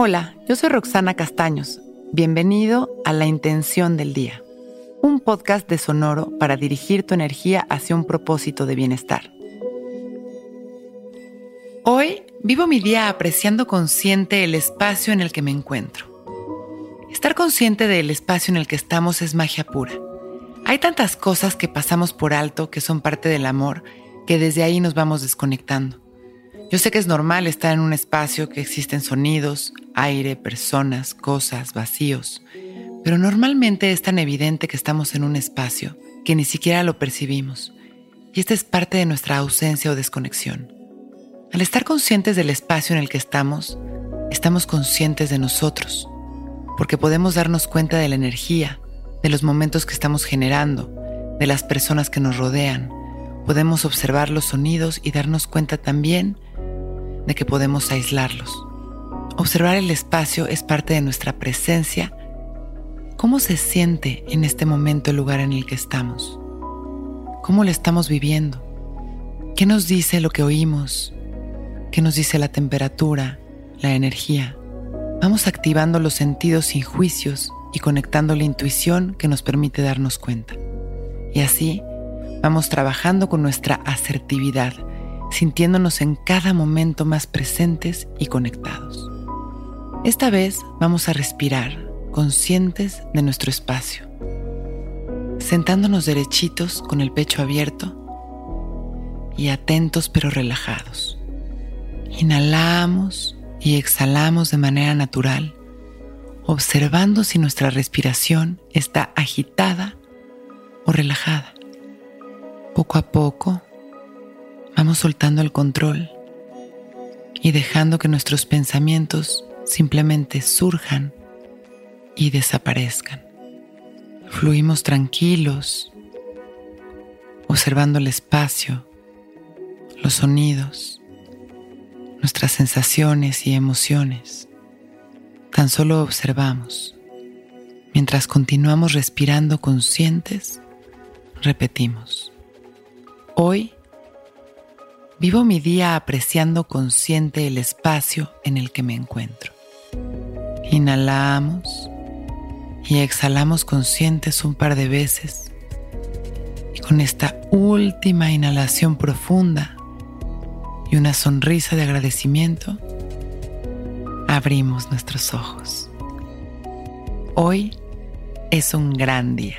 Hola, yo soy Roxana Castaños. Bienvenido a La Intención del Día, un podcast de Sonoro para dirigir tu energía hacia un propósito de bienestar. Hoy vivo mi día apreciando consciente el espacio en el que me encuentro. Estar consciente del espacio en el que estamos es magia pura. Hay tantas cosas que pasamos por alto que son parte del amor que desde ahí nos vamos desconectando. Yo sé que es normal estar en un espacio que existen sonidos, aire, personas, cosas, vacíos, pero normalmente es tan evidente que estamos en un espacio que ni siquiera lo percibimos, y esta es parte de nuestra ausencia o desconexión. Al estar conscientes del espacio en el que estamos, estamos conscientes de nosotros, porque podemos darnos cuenta de la energía, de los momentos que estamos generando, de las personas que nos rodean. Podemos observar los sonidos y darnos cuenta también de que podemos aislarlos. Observar el espacio es parte de nuestra presencia. ¿Cómo se siente en este momento el lugar en el que estamos? ¿Cómo lo estamos viviendo? ¿Qué nos dice lo que oímos? ¿Qué nos dice la temperatura, la energía? Vamos activando los sentidos sin juicios y conectando la intuición que nos permite darnos cuenta. Y así vamos trabajando con nuestra asertividad sintiéndonos en cada momento más presentes y conectados. Esta vez vamos a respirar, conscientes de nuestro espacio, sentándonos derechitos con el pecho abierto y atentos pero relajados. Inhalamos y exhalamos de manera natural, observando si nuestra respiración está agitada o relajada. Poco a poco Vamos soltando el control y dejando que nuestros pensamientos simplemente surjan y desaparezcan. Fluimos tranquilos, observando el espacio, los sonidos, nuestras sensaciones y emociones. Tan solo observamos. Mientras continuamos respirando conscientes, repetimos. Hoy Vivo mi día apreciando consciente el espacio en el que me encuentro. Inhalamos y exhalamos conscientes un par de veces. Y con esta última inhalación profunda y una sonrisa de agradecimiento, abrimos nuestros ojos. Hoy es un gran día.